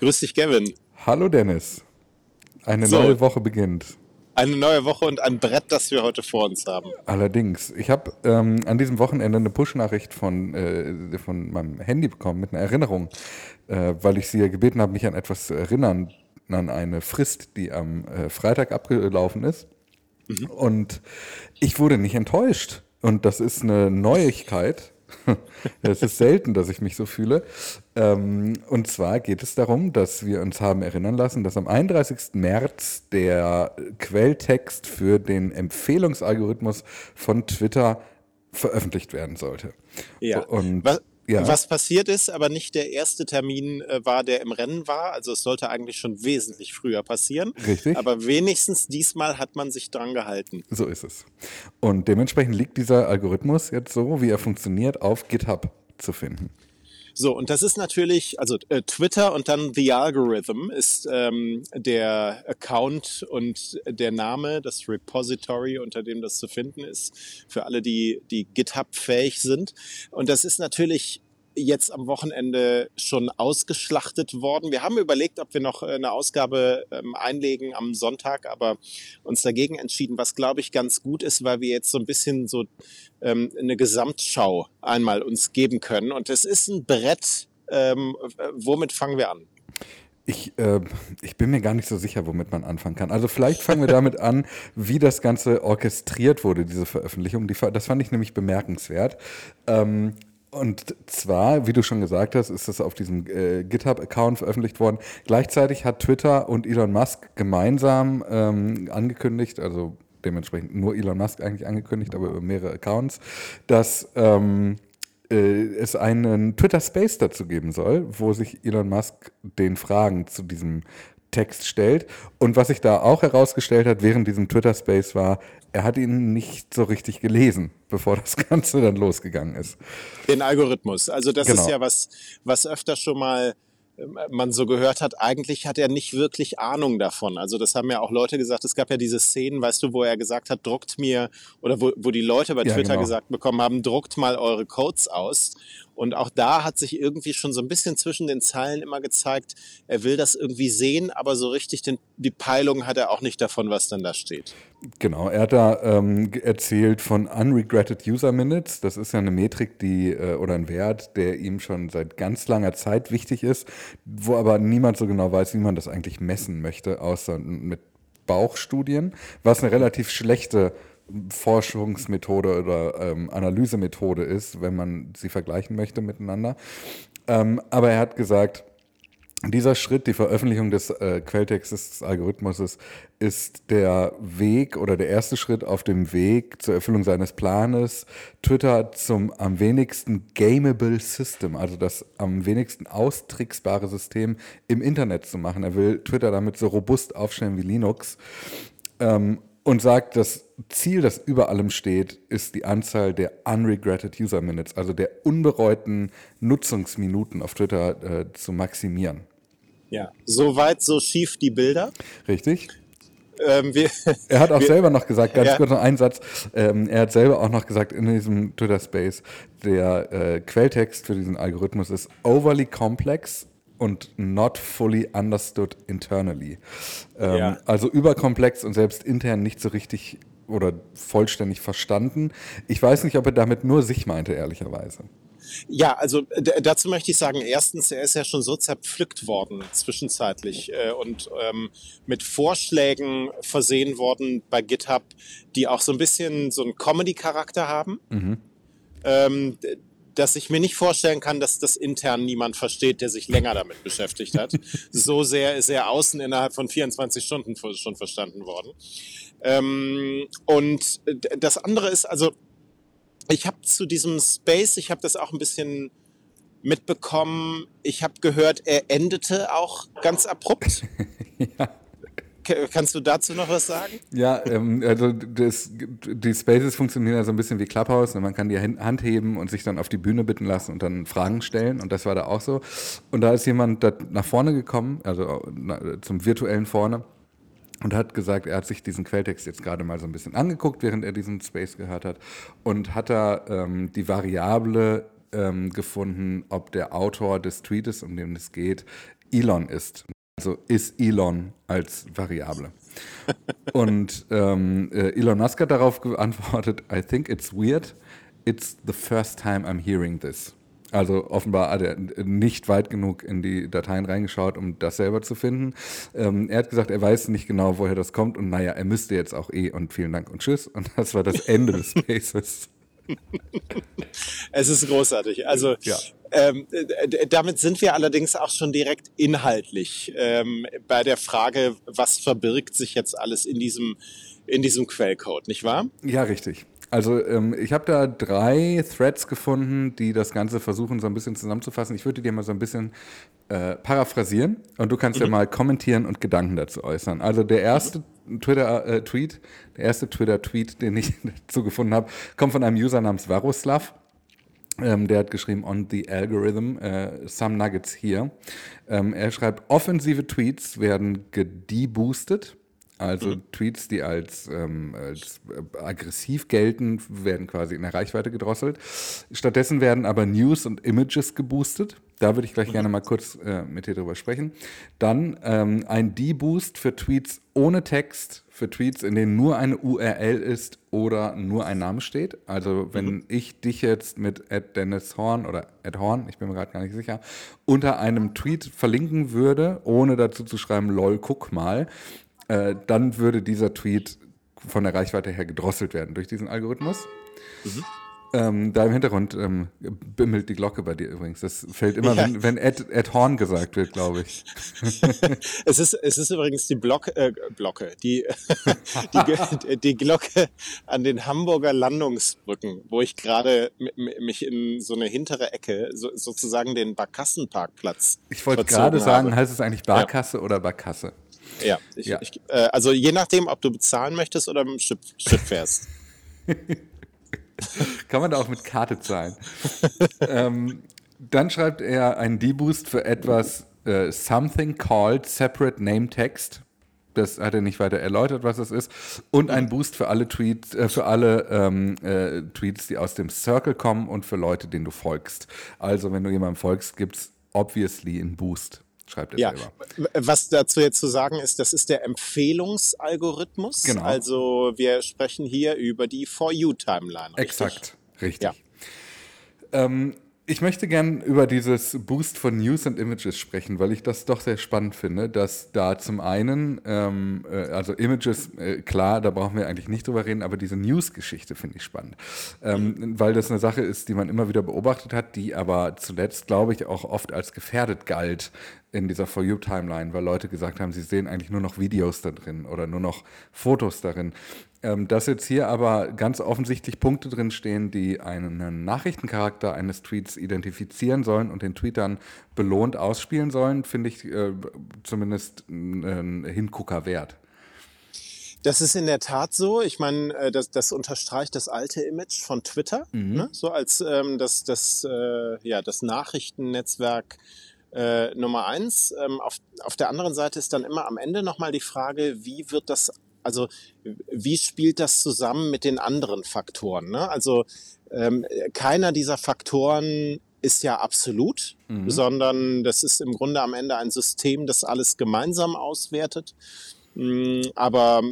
Grüß dich, Gavin. Hallo, Dennis. Eine so, neue Woche beginnt. Eine neue Woche und ein Brett, das wir heute vor uns haben. Allerdings. Ich habe ähm, an diesem Wochenende eine Push-Nachricht von, äh, von meinem Handy bekommen mit einer Erinnerung, äh, weil ich sie gebeten habe, mich an etwas zu erinnern, an eine Frist, die am äh, Freitag abgelaufen ist. Mhm. Und ich wurde nicht enttäuscht. Und das ist eine Neuigkeit es ist selten, dass ich mich so fühle. Ähm, und zwar geht es darum, dass wir uns haben erinnern lassen, dass am 31. März der Quelltext für den Empfehlungsalgorithmus von Twitter veröffentlicht werden sollte. Ja. Und Was? Ja. Was passiert ist, aber nicht der erste Termin äh, war, der im Rennen war. Also es sollte eigentlich schon wesentlich früher passieren. Richtig. Aber wenigstens diesmal hat man sich dran gehalten. So ist es. Und dementsprechend liegt dieser Algorithmus jetzt so, wie er funktioniert, auf GitHub zu finden. So, und das ist natürlich, also äh, Twitter und dann The Algorithm ist ähm, der Account und der Name, das Repository, unter dem das zu finden ist, für alle, die, die GitHub-fähig sind. Und das ist natürlich jetzt am Wochenende schon ausgeschlachtet worden. Wir haben überlegt, ob wir noch eine Ausgabe ähm, einlegen am Sonntag, aber uns dagegen entschieden, was glaube ich ganz gut ist, weil wir jetzt so ein bisschen so ähm, eine Gesamtschau einmal uns geben können. Und es ist ein Brett. Ähm, womit fangen wir an? Ich, äh, ich bin mir gar nicht so sicher, womit man anfangen kann. Also vielleicht fangen wir damit an, wie das Ganze orchestriert wurde, diese Veröffentlichung. Die, das fand ich nämlich bemerkenswert. Ähm, und zwar, wie du schon gesagt hast, ist das auf diesem äh, GitHub-Account veröffentlicht worden. Gleichzeitig hat Twitter und Elon Musk gemeinsam ähm, angekündigt, also dementsprechend nur Elon Musk eigentlich angekündigt, aber über mehrere Accounts, dass ähm, äh, es einen Twitter Space dazu geben soll, wo sich Elon Musk den Fragen zu diesem Text stellt. Und was sich da auch herausgestellt hat während diesem Twitter Space war, er hat ihn nicht so richtig gelesen, bevor das Ganze dann losgegangen ist. Den Algorithmus. Also das genau. ist ja was, was öfter schon mal ähm, man so gehört hat, eigentlich hat er nicht wirklich Ahnung davon. Also das haben ja auch Leute gesagt, es gab ja diese Szenen, weißt du, wo er gesagt hat, druckt mir, oder wo, wo die Leute bei Twitter genau. gesagt bekommen haben, druckt mal eure Codes aus. Und auch da hat sich irgendwie schon so ein bisschen zwischen den Zeilen immer gezeigt, er will das irgendwie sehen, aber so richtig den, die Peilung hat er auch nicht davon, was dann da steht. Genau, er hat da ähm, erzählt von Unregretted User Minutes. Das ist ja eine Metrik, die äh, oder ein Wert, der ihm schon seit ganz langer Zeit wichtig ist, wo aber niemand so genau weiß, wie man das eigentlich messen möchte, außer mit Bauchstudien, was eine relativ schlechte Forschungsmethode oder ähm, Analysemethode ist, wenn man sie vergleichen möchte miteinander. Ähm, aber er hat gesagt, dieser Schritt, die Veröffentlichung des äh, Quelltextes des Algorithmus, ist der Weg oder der erste Schritt auf dem Weg zur Erfüllung seines Planes, Twitter zum am wenigsten gameable System, also das am wenigsten austricksbare System im Internet zu machen. Er will Twitter damit so robust aufstellen wie Linux. Ähm, und sagt, das Ziel, das über allem steht, ist die Anzahl der unregretted User Minutes, also der unbereuten Nutzungsminuten auf Twitter äh, zu maximieren. Ja, so weit, so schief die Bilder. Richtig. Ähm, wir, er hat auch wir, selber noch gesagt, ganz ja. kurz noch einen Satz, ähm, er hat selber auch noch gesagt in diesem Twitter-Space, der äh, Quelltext für diesen Algorithmus ist overly complex und not fully understood internally. Ähm, ja. Also überkomplex und selbst intern nicht so richtig oder vollständig verstanden. Ich weiß nicht, ob er damit nur sich meinte, ehrlicherweise. Ja, also dazu möchte ich sagen, erstens, er ist ja schon so zerpflückt worden zwischenzeitlich äh, und ähm, mit Vorschlägen versehen worden bei GitHub, die auch so ein bisschen so einen Comedy-Charakter haben. Mhm. Ähm, dass ich mir nicht vorstellen kann, dass das intern niemand versteht, der sich länger damit beschäftigt hat. so sehr ist er außen innerhalb von 24 Stunden schon verstanden worden. Ähm, und das andere ist, also ich habe zu diesem Space, ich habe das auch ein bisschen mitbekommen. Ich habe gehört, er endete auch ganz abrupt. ja. Kannst du dazu noch was sagen? Ja, ähm, also das, die Spaces funktionieren ja so ein bisschen wie Clubhouse. Ne? man kann die Hand heben und sich dann auf die Bühne bitten lassen und dann Fragen stellen. Und das war da auch so. Und da ist jemand da nach vorne gekommen, also zum virtuellen Vorne. Und hat gesagt, er hat sich diesen Quelltext jetzt gerade mal so ein bisschen angeguckt, während er diesen Space gehört hat. Und hat da ähm, die Variable ähm, gefunden, ob der Autor des Tweetes, um den es geht, Elon ist. Also ist Elon als Variable. Und ähm, äh, Elon Musk hat darauf geantwortet, I think it's weird. It's the first time I'm hearing this. Also offenbar hat er nicht weit genug in die Dateien reingeschaut, um das selber zu finden. Ähm, er hat gesagt, er weiß nicht genau, woher das kommt und naja, er müsste jetzt auch eh und vielen Dank und tschüss. Und das war das Ende des Spaces. Es ist großartig. Also ja. Ähm, damit sind wir allerdings auch schon direkt inhaltlich ähm, bei der Frage, was verbirgt sich jetzt alles in diesem, in diesem Quellcode, nicht wahr? Ja, richtig. Also ähm, ich habe da drei Threads gefunden, die das Ganze versuchen so ein bisschen zusammenzufassen. Ich würde dir mal so ein bisschen äh, paraphrasieren und du kannst mhm. ja mal kommentieren und Gedanken dazu äußern. Also der erste mhm. Twitter-Tweet, äh, der erste Twitter-Tweet, den ich dazu gefunden habe, kommt von einem User namens Varoslav. Ähm, der hat geschrieben, on the algorithm, äh, some nuggets here. Ähm, er schreibt, offensive Tweets werden gedeboostet also mhm. Tweets, die als, ähm, als äh, aggressiv gelten, werden quasi in der Reichweite gedrosselt. Stattdessen werden aber News und Images geboostet. Da würde ich gleich mhm. gerne mal kurz äh, mit dir drüber sprechen. Dann ähm, ein D-Boost für Tweets ohne Text, für Tweets, in denen nur eine URL ist oder nur ein Name steht. Also wenn mhm. ich dich jetzt mit Dennis Horn oder Ed Horn, ich bin mir gerade gar nicht sicher, unter einem Tweet verlinken würde, ohne dazu zu schreiben, lol, guck mal, äh, dann würde dieser Tweet von der Reichweite her gedrosselt werden durch diesen Algorithmus. Mhm. Ähm, da im Hintergrund ähm, bimmelt die Glocke bei dir übrigens. Das fällt immer, ja. wenn, wenn Ed, Ed, Horn gesagt wird, glaube ich. es, ist, es ist übrigens die Block, äh, Glocke, die, die, die, Glocke an den Hamburger Landungsbrücken, wo ich gerade mich in so eine hintere Ecke, so, sozusagen den Barkassenparkplatz. Ich wollte gerade sagen, heißt es eigentlich Barkasse ja. oder Barkasse? Ja, ich, ja. Ich, äh, also je nachdem, ob du bezahlen möchtest oder mit dem Schiff, Schiff fährst. Kann man da auch mit Karte zahlen. ähm, dann schreibt er einen D-Boost für etwas äh, Something called Separate Name Text. Das hat er nicht weiter erläutert, was das ist. Und ein Boost für alle Tweets, äh, für alle ähm, äh, Tweets, die aus dem Circle kommen und für Leute, denen du folgst. Also, wenn du jemandem folgst, gibt es obviously einen Boost schreibt er ja. selber. Was dazu jetzt zu sagen ist, das ist der Empfehlungsalgorithmus. Genau. Also wir sprechen hier über die For You-Timeline. Exakt, richtig. Ja. Ähm, ich möchte gern über dieses Boost von News and Images sprechen, weil ich das doch sehr spannend finde, dass da zum einen, ähm, äh, also Images, äh, klar, da brauchen wir eigentlich nicht drüber reden, aber diese News-Geschichte finde ich spannend, ähm, weil das eine Sache ist, die man immer wieder beobachtet hat, die aber zuletzt, glaube ich, auch oft als gefährdet galt in dieser For You-Timeline, weil Leute gesagt haben, sie sehen eigentlich nur noch Videos da drin oder nur noch Fotos darin. Ähm, dass jetzt hier aber ganz offensichtlich Punkte drin stehen, die einen Nachrichtencharakter eines Tweets identifizieren sollen und den Tweet dann belohnt ausspielen sollen, finde ich äh, zumindest ein Hingucker wert. Das ist in der Tat so. Ich meine, äh, das, das unterstreicht das alte Image von Twitter, mhm. ne? so als ähm, das, das, äh, ja, das Nachrichtennetzwerk äh, Nummer eins. Ähm, auf, auf der anderen Seite ist dann immer am Ende nochmal die Frage, wie wird das also wie spielt das zusammen mit den anderen Faktoren? Ne? Also ähm, keiner dieser Faktoren ist ja absolut, mhm. sondern das ist im Grunde am Ende ein System, das alles gemeinsam auswertet. Mm, aber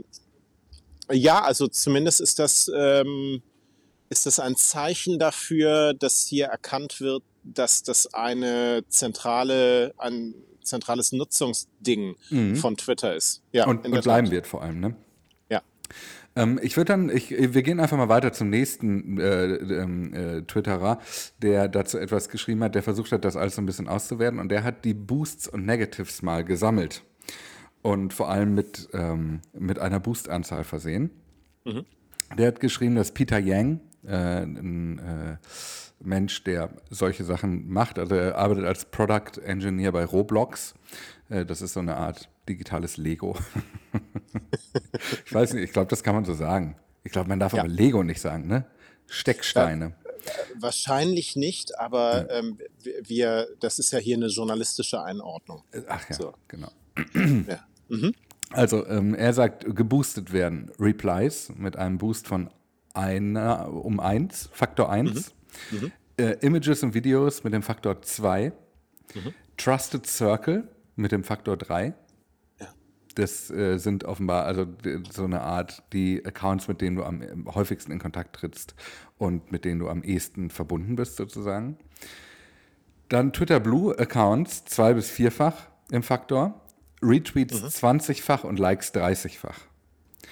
ja, also zumindest ist das, ähm, ist das ein Zeichen dafür, dass hier erkannt wird, dass das eine zentrale, ein zentrales Nutzungsding mhm. von Twitter ist. Ja, und, und bleiben wird vor allem, ne? Ähm, ich würde dann, ich, wir gehen einfach mal weiter zum nächsten äh, ähm, äh, Twitterer, der dazu etwas geschrieben hat, der versucht hat, das alles so ein bisschen auszuwerten und der hat die Boosts und Negatives mal gesammelt und vor allem mit, ähm, mit einer Boost-Anzahl versehen. Mhm. Der hat geschrieben, dass Peter Yang, äh, ein äh, Mensch, der solche Sachen macht. Also er arbeitet als Product Engineer bei Roblox. Äh, das ist so eine Art digitales Lego. ich weiß nicht, ich glaube, das kann man so sagen. Ich glaube, man darf ja. aber Lego nicht sagen, ne? Stecksteine. Ja, wahrscheinlich nicht, aber ähm, wir, das ist ja hier eine journalistische Einordnung. Äh, ach ja, so. genau. ja. Mhm. Also ähm, er sagt, geboostet werden Replies mit einem Boost von einer um 1, Faktor 1. Mhm. Äh, Images und Videos mit dem Faktor 2. Mhm. Trusted Circle mit dem Faktor 3. Das äh, sind offenbar also so eine Art die Accounts, mit denen du am häufigsten in Kontakt trittst und mit denen du am ehesten verbunden bist sozusagen. Dann Twitter Blue Accounts zwei bis vierfach im Faktor, Retweets mhm. 20-fach und Likes 30-fach.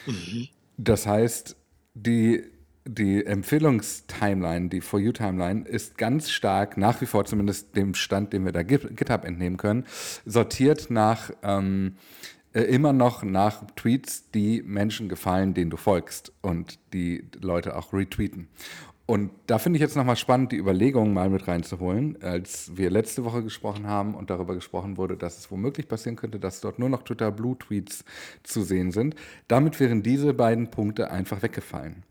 Mhm. Das heißt, die, die Empfehlungstimeline, die For You-Timeline, ist ganz stark, nach wie vor zumindest dem Stand, den wir da GitHub entnehmen können, sortiert nach ähm, äh, immer noch nach Tweets, die Menschen gefallen, denen du folgst und die Leute auch retweeten. Und da finde ich jetzt nochmal spannend, die Überlegungen mal mit reinzuholen, als wir letzte Woche gesprochen haben und darüber gesprochen wurde, dass es womöglich passieren könnte, dass dort nur noch Twitter Blue Tweets zu sehen sind. Damit wären diese beiden Punkte einfach weggefallen.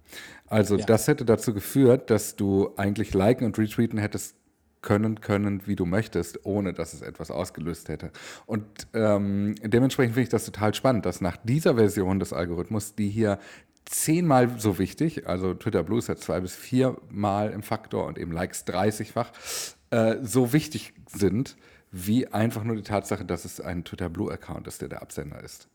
Also ja. das hätte dazu geführt, dass du eigentlich liken und retweeten hättest können können, wie du möchtest, ohne dass es etwas ausgelöst hätte. Und ähm, dementsprechend finde ich das total spannend, dass nach dieser Version des Algorithmus, die hier zehnmal so wichtig, also Twitter Blue ist ja zwei bis viermal im Faktor und eben Likes 30-fach, äh, so wichtig sind, wie einfach nur die Tatsache, dass es ein Twitter Blue-Account ist, der der Absender ist.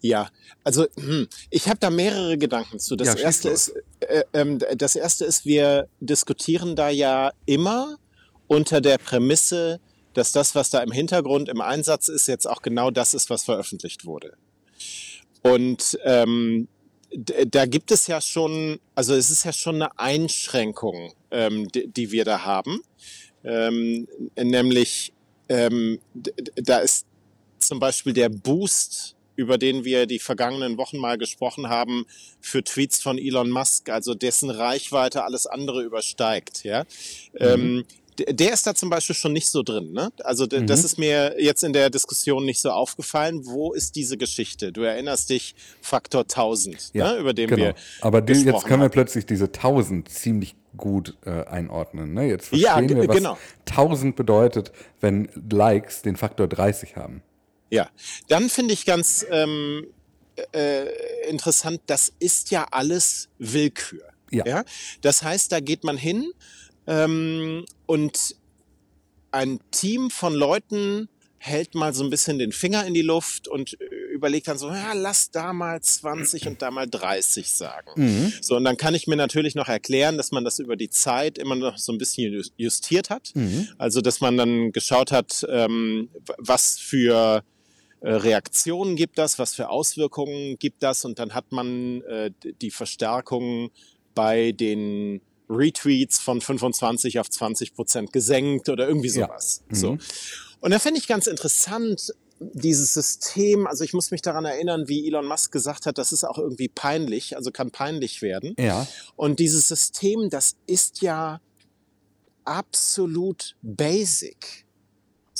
Ja, also hm, ich habe da mehrere Gedanken zu. Das ja, erste ist, äh, äh, das erste ist, wir diskutieren da ja immer unter der Prämisse, dass das, was da im Hintergrund im Einsatz ist, jetzt auch genau das ist, was veröffentlicht wurde. Und ähm, da gibt es ja schon, also es ist ja schon eine Einschränkung, ähm, die, die, wir da haben. Ähm, nämlich, ähm, da ist zum Beispiel der Boost, über den wir die vergangenen Wochen mal gesprochen haben, für Tweets von Elon Musk, also dessen Reichweite alles andere übersteigt. Ja, mhm. Ähm, der ist da zum Beispiel schon nicht so drin. Ne? Also mhm. das ist mir jetzt in der Diskussion nicht so aufgefallen. Wo ist diese Geschichte? Du erinnerst dich Faktor 1000, ja, ne? über den genau. wir Aber die, jetzt können wir plötzlich diese 1000 ziemlich gut äh, einordnen. Ne? Jetzt verstehen ja, wir, was genau. 1000 bedeutet, wenn Likes den Faktor 30 haben. Ja, dann finde ich ganz ähm, äh, interessant, das ist ja alles Willkür. Ja. ja. Das heißt, da geht man hin ähm, und ein Team von Leuten hält mal so ein bisschen den Finger in die Luft und überlegt dann so, ja, lass da mal 20 und da mal 30 sagen. Mhm. So, und dann kann ich mir natürlich noch erklären, dass man das über die Zeit immer noch so ein bisschen justiert hat. Mhm. Also, dass man dann geschaut hat, ähm, was für äh, Reaktionen gibt das, was für Auswirkungen gibt das und dann hat man äh, die Verstärkung bei den Retweets von 25 auf 20 Prozent gesenkt oder irgendwie sowas. Ja. Mhm. So. Und da finde ich ganz interessant, dieses System, also ich muss mich daran erinnern, wie Elon Musk gesagt hat, das ist auch irgendwie peinlich, also kann peinlich werden. Ja. Und dieses System, das ist ja absolut basic.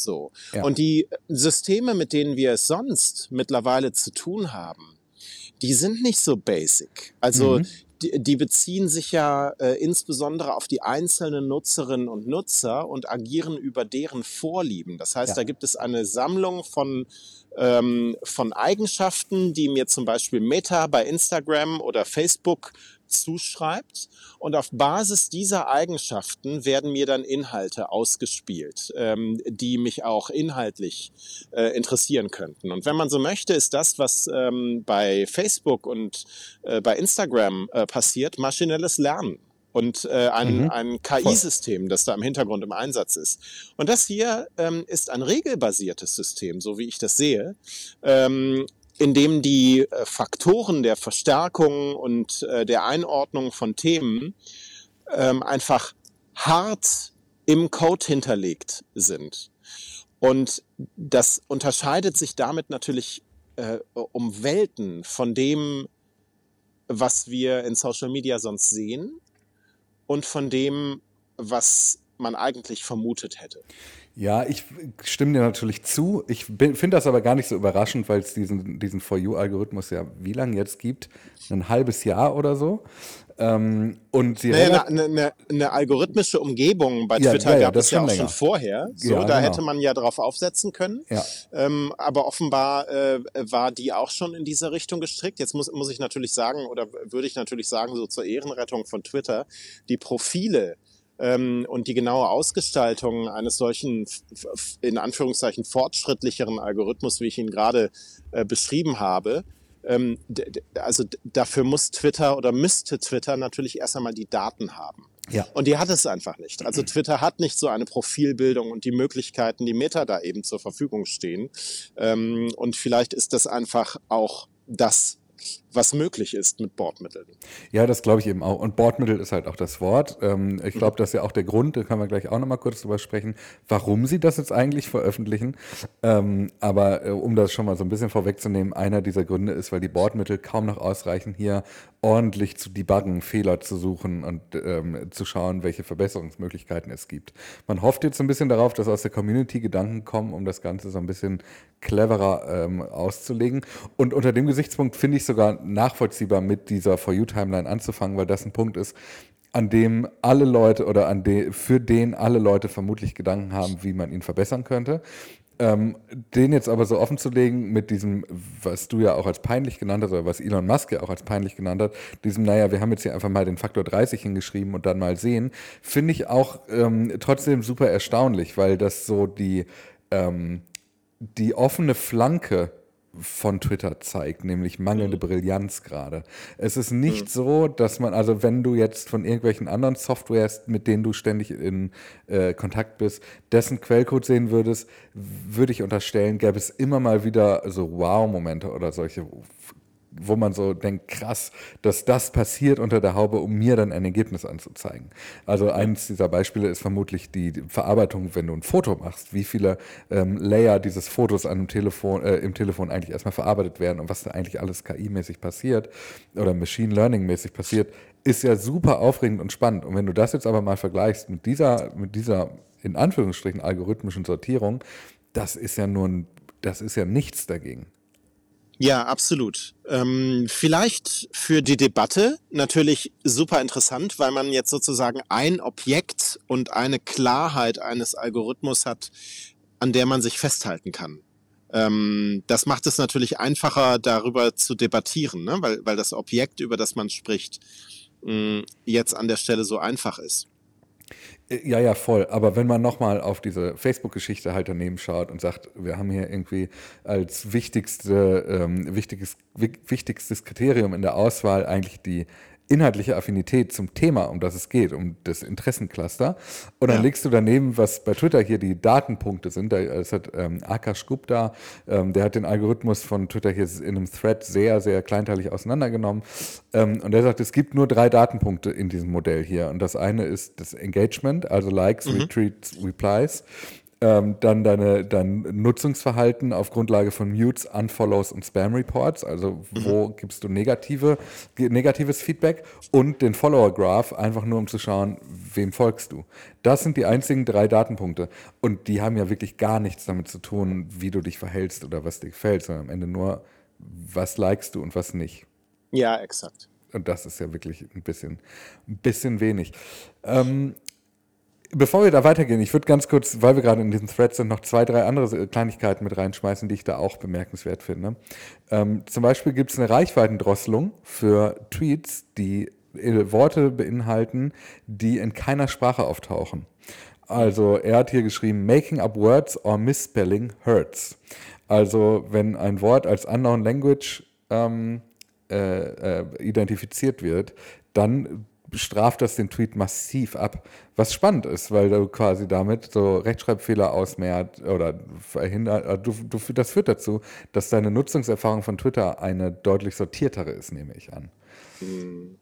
So. Ja. Und die Systeme, mit denen wir es sonst mittlerweile zu tun haben, die sind nicht so basic. Also mhm die, die beziehen sich ja äh, insbesondere auf die einzelnen Nutzerinnen und Nutzer und agieren über deren Vorlieben. Das heißt, ja. da gibt es eine Sammlung von ähm, von Eigenschaften, die mir zum Beispiel Meta bei Instagram oder Facebook zuschreibt. Und auf Basis dieser Eigenschaften werden mir dann Inhalte ausgespielt, ähm, die mich auch inhaltlich äh, interessieren könnten. Und wenn man so möchte, ist das, was ähm, bei Facebook und äh, bei Instagram äh, passiert, maschinelles Lernen und äh, ein, mhm. ein KI-System, das da im Hintergrund im Einsatz ist. Und das hier ähm, ist ein regelbasiertes System, so wie ich das sehe, ähm, in dem die äh, Faktoren der Verstärkung und äh, der Einordnung von Themen ähm, einfach hart im Code hinterlegt sind. Und das unterscheidet sich damit natürlich äh, um Welten von dem, was wir in Social Media sonst sehen und von dem, was man eigentlich vermutet hätte. Ja, ich stimme dir natürlich zu. Ich finde das aber gar nicht so überraschend, weil es diesen, diesen For You-Algorithmus ja wie lange jetzt gibt? Ein halbes Jahr oder so. Ähm, und sie naja, eine, eine, eine, algorithmische Umgebung bei ja, Twitter ja, ja, gab es ja auch länger. schon vorher. So, da genau. hätte man ja drauf aufsetzen können. Ähm, aber offenbar äh, war die auch schon in dieser Richtung gestrickt. Jetzt muss, muss ich natürlich sagen, oder würde ich natürlich sagen, so zur Ehrenrettung von Twitter, die Profile und die genaue Ausgestaltung eines solchen, in Anführungszeichen, fortschrittlicheren Algorithmus, wie ich ihn gerade äh, beschrieben habe, ähm, also dafür muss Twitter oder müsste Twitter natürlich erst einmal die Daten haben. Ja. Und die hat es einfach nicht. Also Twitter hat nicht so eine Profilbildung und die Möglichkeiten, die Meta da eben zur Verfügung stehen. Ähm, und vielleicht ist das einfach auch das was möglich ist mit Bordmitteln. Ja, das glaube ich eben auch. Und Bordmittel ist halt auch das Wort. Ähm, ich glaube, das ist ja auch der Grund, da können wir gleich auch nochmal kurz drüber sprechen, warum sie das jetzt eigentlich veröffentlichen. Ähm, aber äh, um das schon mal so ein bisschen vorwegzunehmen, einer dieser Gründe ist, weil die Bordmittel kaum noch ausreichen, hier ordentlich zu debuggen, Fehler zu suchen und ähm, zu schauen, welche Verbesserungsmöglichkeiten es gibt. Man hofft jetzt ein bisschen darauf, dass aus der Community Gedanken kommen, um das Ganze so ein bisschen cleverer ähm, auszulegen. Und unter dem Gesichtspunkt finde ich sogar nachvollziehbar, mit dieser For You-Timeline anzufangen, weil das ein Punkt ist, an dem alle Leute oder an de, für den alle Leute vermutlich Gedanken haben, wie man ihn verbessern könnte. Ähm, den jetzt aber so offen zu legen mit diesem, was du ja auch als peinlich genannt hast, oder was Elon Musk ja auch als peinlich genannt hat, diesem, naja, wir haben jetzt hier einfach mal den Faktor 30 hingeschrieben und dann mal sehen, finde ich auch ähm, trotzdem super erstaunlich, weil das so die, ähm, die offene Flanke von Twitter zeigt, nämlich mangelnde mhm. Brillanz gerade. Es ist nicht mhm. so, dass man, also wenn du jetzt von irgendwelchen anderen Softwares, mit denen du ständig in äh, Kontakt bist, dessen Quellcode sehen würdest, würde ich unterstellen, gäbe es immer mal wieder so Wow-Momente oder solche wo man so denkt, krass, dass das passiert unter der Haube, um mir dann ein Ergebnis anzuzeigen. Also eines dieser Beispiele ist vermutlich die Verarbeitung, wenn du ein Foto machst, wie viele ähm, Layer dieses Fotos an dem Telefon, äh, im Telefon eigentlich erstmal verarbeitet werden und was da eigentlich alles KI-mäßig passiert oder Machine Learning-mäßig passiert, ist ja super aufregend und spannend. Und wenn du das jetzt aber mal vergleichst mit dieser, mit dieser in Anführungsstrichen algorithmischen Sortierung, das ist ja nur ein, das ist ja nichts dagegen. Ja, absolut. Ähm, vielleicht für die Debatte natürlich super interessant, weil man jetzt sozusagen ein Objekt und eine Klarheit eines Algorithmus hat, an der man sich festhalten kann. Ähm, das macht es natürlich einfacher, darüber zu debattieren, ne? weil, weil das Objekt, über das man spricht, mh, jetzt an der Stelle so einfach ist. Ja, ja, voll. Aber wenn man nochmal auf diese Facebook-Geschichte halt daneben schaut und sagt, wir haben hier irgendwie als wichtigste, ähm, wichtiges, wichtigstes Kriterium in der Auswahl eigentlich die inhaltliche Affinität zum Thema, um das es geht, um das Interessencluster. Und dann ja. legst du daneben, was bei Twitter hier die Datenpunkte sind. Das hat ähm, Akash Gupta, ähm, der hat den Algorithmus von Twitter hier in einem Thread sehr, sehr kleinteilig auseinandergenommen. Ähm, und er sagt, es gibt nur drei Datenpunkte in diesem Modell hier. Und das eine ist das Engagement, also Likes, mhm. Retweets, Replies ähm, dann deine, dein Nutzungsverhalten auf Grundlage von Mutes, Unfollows und Spam Reports, also wo mhm. gibst du negative, negatives Feedback und den Follower Graph, einfach nur um zu schauen, wem folgst du. Das sind die einzigen drei Datenpunkte und die haben ja wirklich gar nichts damit zu tun, wie du dich verhältst oder was dir gefällt, sondern am Ende nur, was likest du und was nicht. Ja, exakt. Und das ist ja wirklich ein bisschen, ein bisschen wenig. Ähm, Bevor wir da weitergehen, ich würde ganz kurz, weil wir gerade in diesem Thread sind, noch zwei, drei andere Kleinigkeiten mit reinschmeißen, die ich da auch bemerkenswert finde. Ähm, zum Beispiel gibt es eine Reichweitendrosselung für Tweets, die äh, Worte beinhalten, die in keiner Sprache auftauchen. Also er hat hier geschrieben, making up words or misspelling hurts. Also wenn ein Wort als unknown language ähm, äh, äh, identifiziert wird, dann straft das den Tweet massiv ab. Was spannend ist, weil du quasi damit so Rechtschreibfehler ausmehrt oder verhindert. Äh, du, du, das führt dazu, dass deine Nutzungserfahrung von Twitter eine deutlich sortiertere ist, nehme ich an. Hm.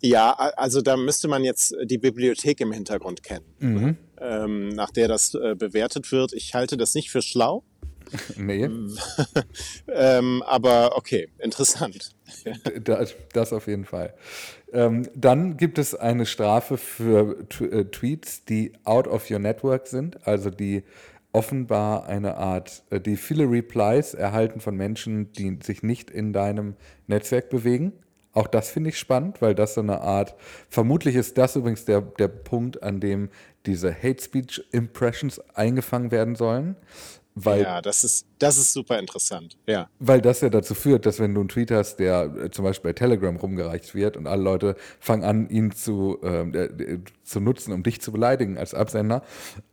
Ja, also da müsste man jetzt die Bibliothek im Hintergrund kennen, mhm. ähm, nach der das äh, bewertet wird. Ich halte das nicht für schlau. nee. ähm, aber okay, interessant. das, das auf jeden Fall. Ähm, dann gibt es eine Strafe für äh, Tweets, die out of your network sind, also die offenbar eine Art, äh, die viele Replies erhalten von Menschen, die sich nicht in deinem Netzwerk bewegen. Auch das finde ich spannend, weil das so eine Art, vermutlich ist das übrigens der, der Punkt, an dem diese Hate Speech Impressions eingefangen werden sollen. Weil, ja, das ist, das ist super interessant. Ja. Weil das ja dazu führt, dass wenn du einen Tweet hast, der äh, zum Beispiel bei Telegram rumgereicht wird und alle Leute fangen an, ihn zu, ähm, äh, zu nutzen, um dich zu beleidigen als Absender,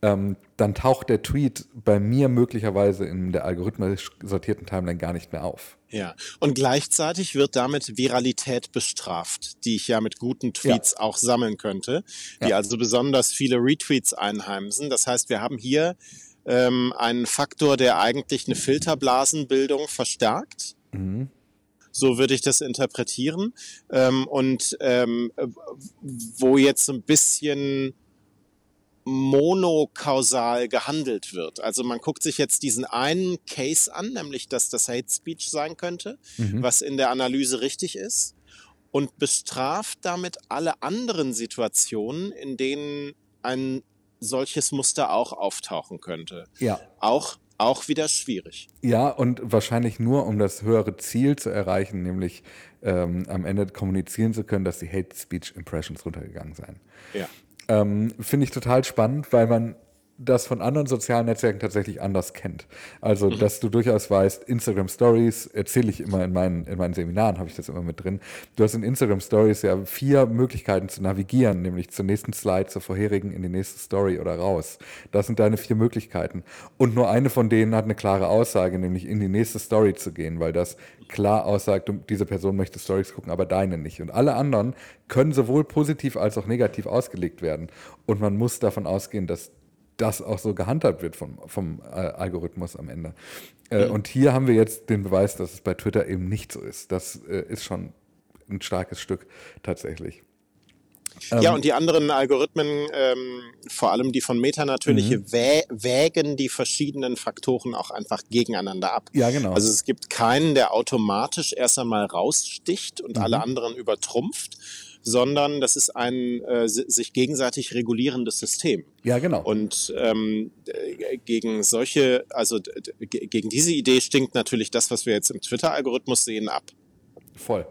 ähm, dann taucht der Tweet bei mir möglicherweise in der algorithmisch sortierten Timeline gar nicht mehr auf. Ja, und gleichzeitig wird damit Viralität bestraft, die ich ja mit guten Tweets ja. auch sammeln könnte, die ja. also besonders viele Retweets einheimsen. Das heißt, wir haben hier ähm, ein Faktor, der eigentlich eine Filterblasenbildung verstärkt. Mhm. So würde ich das interpretieren. Ähm, und ähm, wo jetzt ein bisschen monokausal gehandelt wird. Also man guckt sich jetzt diesen einen Case an, nämlich dass das Hate Speech sein könnte, mhm. was in der Analyse richtig ist, und bestraft damit alle anderen Situationen, in denen ein solches Muster auch auftauchen könnte. Ja. Auch, auch wieder schwierig. Ja, und wahrscheinlich nur, um das höhere Ziel zu erreichen, nämlich ähm, am Ende kommunizieren zu können, dass die Hate Speech Impressions runtergegangen seien. Ja. Ähm, Finde ich total spannend, weil man das von anderen sozialen Netzwerken tatsächlich anders kennt. Also, mhm. dass du durchaus weißt, Instagram Stories erzähle ich immer in meinen, in meinen Seminaren, habe ich das immer mit drin. Du hast in Instagram Stories ja vier Möglichkeiten zu navigieren, nämlich zur nächsten Slide, zur vorherigen, in die nächste Story oder raus. Das sind deine vier Möglichkeiten. Und nur eine von denen hat eine klare Aussage, nämlich in die nächste Story zu gehen, weil das klar aussagt, diese Person möchte Stories gucken, aber deine nicht. Und alle anderen können sowohl positiv als auch negativ ausgelegt werden. Und man muss davon ausgehen, dass das auch so gehandhabt wird vom, vom äh, Algorithmus am Ende. Äh, mhm. Und hier haben wir jetzt den Beweis, dass es bei Twitter eben nicht so ist. Das äh, ist schon ein starkes Stück tatsächlich. Ja, ähm, und die anderen Algorithmen, ähm, vor allem die von Meta natürlich, mhm. wä wägen die verschiedenen Faktoren auch einfach gegeneinander ab. Ja, genau. Also es gibt keinen, der automatisch erst einmal raussticht und mhm. alle anderen übertrumpft, sondern das ist ein äh, sich gegenseitig regulierendes System. Ja, genau. Und ähm, gegen solche, also gegen diese Idee stinkt natürlich das, was wir jetzt im Twitter-Algorithmus sehen, ab. Voll.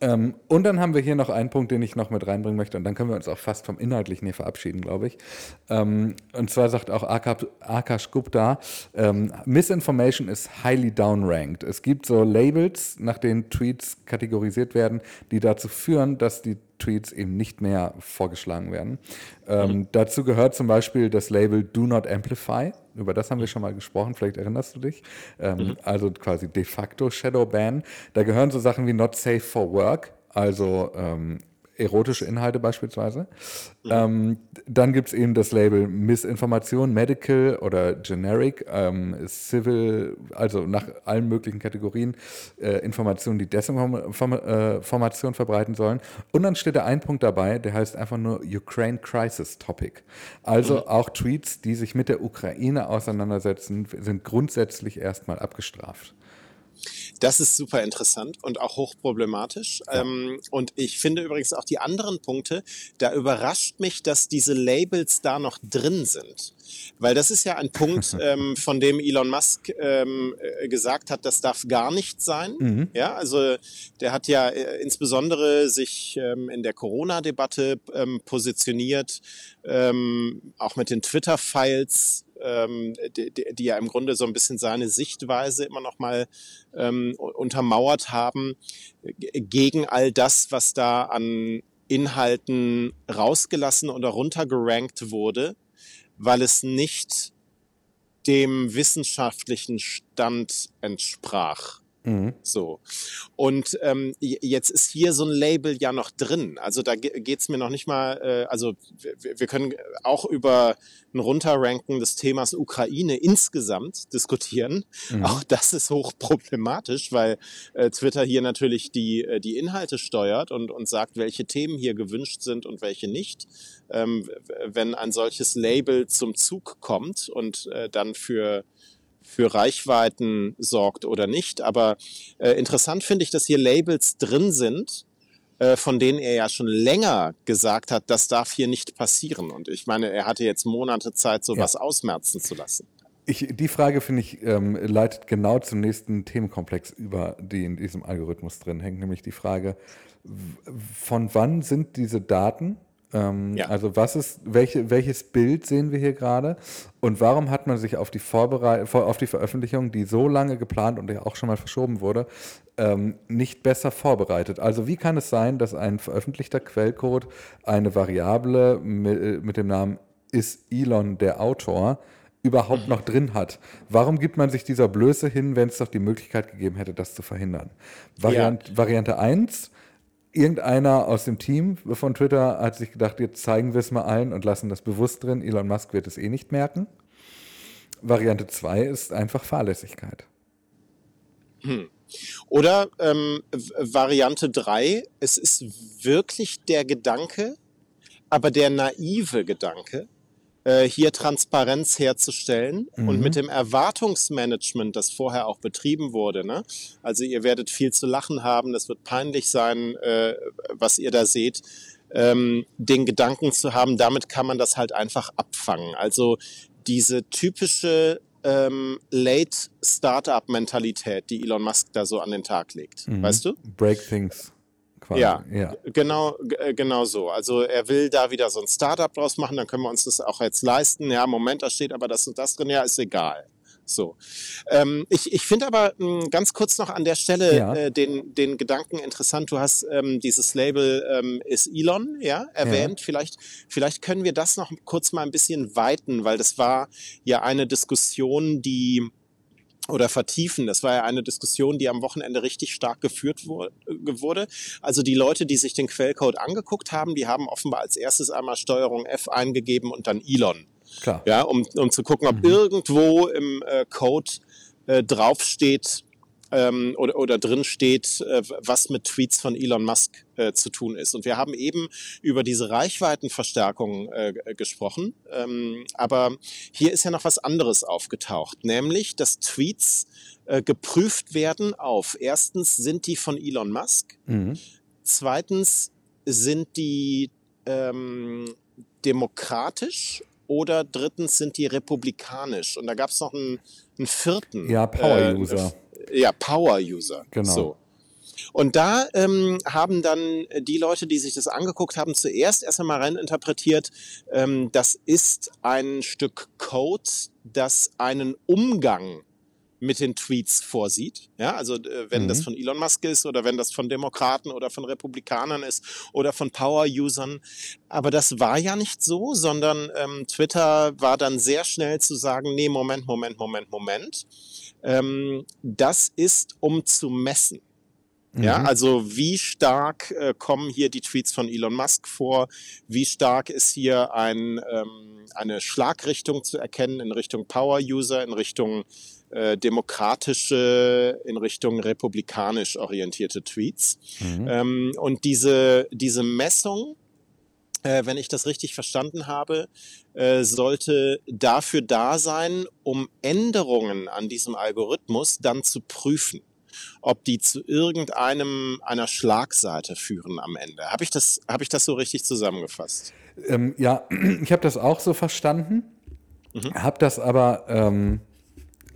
Ähm, und dann haben wir hier noch einen Punkt, den ich noch mit reinbringen möchte, und dann können wir uns auch fast vom Inhaltlichen hier verabschieden, glaube ich. Ähm, und zwar sagt auch Akash Gupta, ähm, Misinformation is highly downranked. Es gibt so Labels, nach denen Tweets kategorisiert werden, die dazu führen, dass die Tweets eben nicht mehr vorgeschlagen werden. Ähm, mhm. Dazu gehört zum Beispiel das Label Do Not Amplify. Über das haben wir schon mal gesprochen, vielleicht erinnerst du dich. Ähm, mhm. Also quasi de facto Shadow Ban. Da gehören so Sachen wie Not Safe for Work, also ähm, erotische Inhalte beispielsweise. Mhm. Ähm, dann gibt es eben das Label Missinformation, Medical oder Generic, ähm, Civil, also nach allen möglichen Kategorien äh, Informationen, die Desinformation äh, verbreiten sollen. Und dann steht da ein Punkt dabei, der heißt einfach nur Ukraine Crisis Topic. Also mhm. auch Tweets, die sich mit der Ukraine auseinandersetzen, sind grundsätzlich erstmal abgestraft. Das ist super interessant und auch hochproblematisch. Ja. Ähm, und ich finde übrigens auch die anderen Punkte, da überrascht mich, dass diese Labels da noch drin sind. Weil das ist ja ein Punkt, ähm, von dem Elon Musk ähm, äh, gesagt hat, das darf gar nicht sein. Mhm. Ja, also der hat ja äh, insbesondere sich ähm, in der Corona-Debatte ähm, positioniert, ähm, auch mit den Twitter-Files ähm, die, die, ja im Grunde so ein bisschen seine Sichtweise immer noch mal ähm, untermauert haben gegen all das, was da an Inhalten rausgelassen oder runtergerankt wurde, weil es nicht dem wissenschaftlichen Stand entsprach. Mhm. So. Und ähm, jetzt ist hier so ein Label ja noch drin. Also da geht's mir noch nicht mal, äh, also wir, können auch über ein Runterranken des Themas Ukraine insgesamt diskutieren. Mhm. Auch das ist hochproblematisch, weil äh, Twitter hier natürlich die, äh, die Inhalte steuert und, und sagt, welche Themen hier gewünscht sind und welche nicht. Ähm, wenn ein solches Label zum Zug kommt und äh, dann für für Reichweiten sorgt oder nicht. Aber äh, interessant finde ich, dass hier Labels drin sind, äh, von denen er ja schon länger gesagt hat, das darf hier nicht passieren. Und ich meine, er hatte jetzt Monate Zeit, sowas ja. ausmerzen zu lassen. Ich, die Frage, finde ich, ähm, leitet genau zum nächsten Themenkomplex über, die in diesem Algorithmus drin hängt, nämlich die Frage, von wann sind diese Daten, Ähm, ja. Also was ist, welche, welches Bild sehen wir hier gerade und warum hat man sich auf die, Vorbereit auf die Veröffentlichung, die so lange geplant und ja auch schon mal verschoben wurde, ähm, nicht besser vorbereitet? Also wie kann es sein, dass ein veröffentlichter Quellcode eine Variable mit, äh, mit dem Namen ist Elon der Autor überhaupt noch drin hat. Warum gibt man sich dieser Blöße hin, wenn es doch die Möglichkeit gegeben hätte, das zu verhindern? Variant, ja. Variante 1, irgendeiner aus dem Team von Twitter hat sich gedacht, jetzt zeigen wir es mal allen und lassen das bewusst drin. Elon Musk wird es eh nicht merken. Variante 2 ist einfach Fahrlässigkeit. Hm. Oder ähm, Variante 3, es ist wirklich der Gedanke, aber der naive Gedanke, äh, hier Transparenz herzustellen mhm. und mit dem Erwartungsmanagement, das vorher auch betrieben wurde. Ne? Also ihr werdet viel zu lachen haben, das wird peinlich sein, äh, was ihr da seht. Ähm, den Gedanken zu haben, damit kann man das halt einfach abfangen. Also diese typische ähm, Late Startup-Mentalität, die Elon Musk da so an den Tag legt. Mhm. Weißt du? Break things quasi. Ja, ja. genau, äh, genau so. Also er will da wieder so ein Startup draus machen, dann können wir uns das auch jetzt leisten. Ja, Moment, da steht aber das und das drin, ja, ist egal. So. Ähm, ich ich finde aber mh, hm, ganz kurz noch an der Stelle ja. äh, den, den Gedanken interessant. Du hast ähm, dieses Label ähm, ist Elon, ja, erwähnt. Ja. Vielleicht, vielleicht können wir das noch kurz mal ein bisschen weiten, weil das war ja eine Diskussion, die oder vertiefen. Das war ja eine Diskussion, die am Wochenende richtig stark geführt wurde. Also die Leute, die sich den Quellcode angeguckt haben, die haben offenbar als erstes einmal Steuerung F eingegeben und dann Elon. Klar. Ja, um, um zu gucken, ob mhm. irgendwo im äh, Code äh, draufsteht, ähm, oder, oder drin steht, äh, was mit Tweets von Elon Musk äh, zu tun ist. Und wir haben eben über diese Reichweitenverstärkung äh, gesprochen. Ähm, aber hier ist ja noch was anderes aufgetaucht, nämlich, dass Tweets äh, geprüft werden auf erstens sind die von Elon Musk, mhm. zweitens sind die ähm, demokratisch oder drittens sind die republikanisch. Und da gab es noch einen, einen vierten. Ja, Power-User. Äh, ja, Power-User. Genau. So. Und da ähm, haben dann die Leute, die sich das angeguckt haben, zuerst erst einmal rein interpretiert, ähm, das ist ein Stück Code, das einen Umgang mit den Tweets vorsieht. Ja, also äh, wenn mhm. das von Elon Musk ist oder wenn das von Demokraten oder von Republikanern ist oder von Power-Usern. Aber das war ja nicht so, sondern ähm, Twitter war dann sehr schnell zu sagen, nee, Moment, Moment, Moment, Moment. Ähm, das ist, um zu messen. Ja, mhm. also wie stark äh, kommen hier die Tweets von Elon Musk vor? Wie stark ist hier ein, ähm, eine Schlagrichtung zu erkennen in Richtung Power-User, in Richtung äh, demokratische, in Richtung republikanisch orientierte Tweets? Mhm. Ähm, und diese, diese Messung, wenn ich das richtig verstanden habe, äh, sollte dafür da sein, um Änderungen an diesem Algorithmus dann zu prüfen ob die zu irgendeinem einer Schlagseite führen am Ende. Habe ich das, habe ich das so richtig zusammengefasst? Ähm, ja, ich habe das auch so verstanden, mhm. habe das aber, ähm,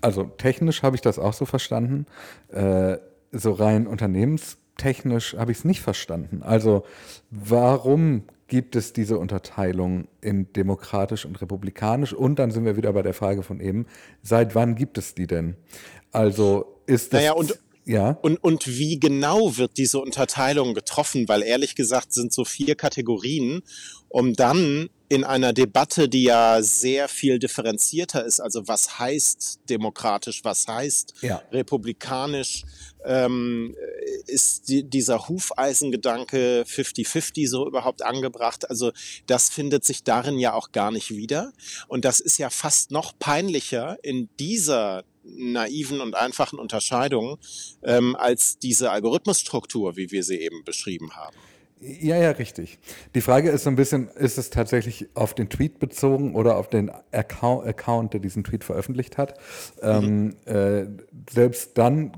also technisch habe ich das auch so verstanden, äh, so rein unternehmenstechnisch habe ich es nicht verstanden. Also warum gibt es diese Unterteilung in demokratisch und republikanisch? Und dann sind wir wieder bei der Frage von eben, seit wann gibt es die denn? Also ist das... Naja, und ja. Und, und wie genau wird diese Unterteilung getroffen? Weil ehrlich gesagt sind so vier Kategorien, um dann in einer Debatte, die ja sehr viel differenzierter ist, also was heißt demokratisch, was heißt ja. republikanisch, ähm, ist die, dieser Hufeisengedanke 50-50 so überhaupt angebracht? Also das findet sich darin ja auch gar nicht wieder. Und das ist ja fast noch peinlicher in dieser naiven und einfachen Unterscheidungen ähm, als diese Algorithmusstruktur, wie wir sie eben beschrieben haben. Ja, ja, richtig. Die Frage ist so ein bisschen, ist es tatsächlich auf den Tweet bezogen oder auf den Account, Account der diesen Tweet veröffentlicht hat? Mhm. Ähm, äh, selbst dann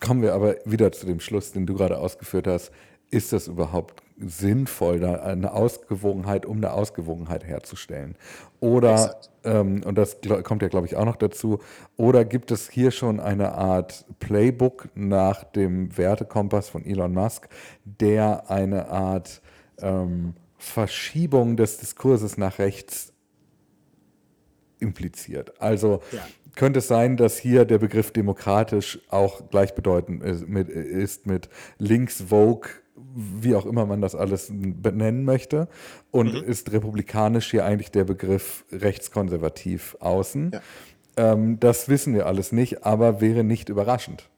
kommen wir aber wieder zu dem Schluss, den du gerade ausgeführt hast. Ist das überhaupt sinnvoll, da eine Ausgewogenheit, um eine Ausgewogenheit herzustellen? Oder, ähm, und das kommt ja, glaube ich, auch noch dazu, oder gibt es hier schon eine Art Playbook nach dem Wertekompass von Elon Musk, der eine Art ähm, Verschiebung des Diskurses nach rechts impliziert. Also ja. Könnte es sein, dass hier der Begriff demokratisch auch gleichbedeutend ist mit, ist mit links Vogue, wie auch immer man das alles benennen möchte, und mhm. ist republikanisch hier eigentlich der Begriff rechtskonservativ außen. Ja. Ähm, das wissen wir alles nicht, aber wäre nicht überraschend.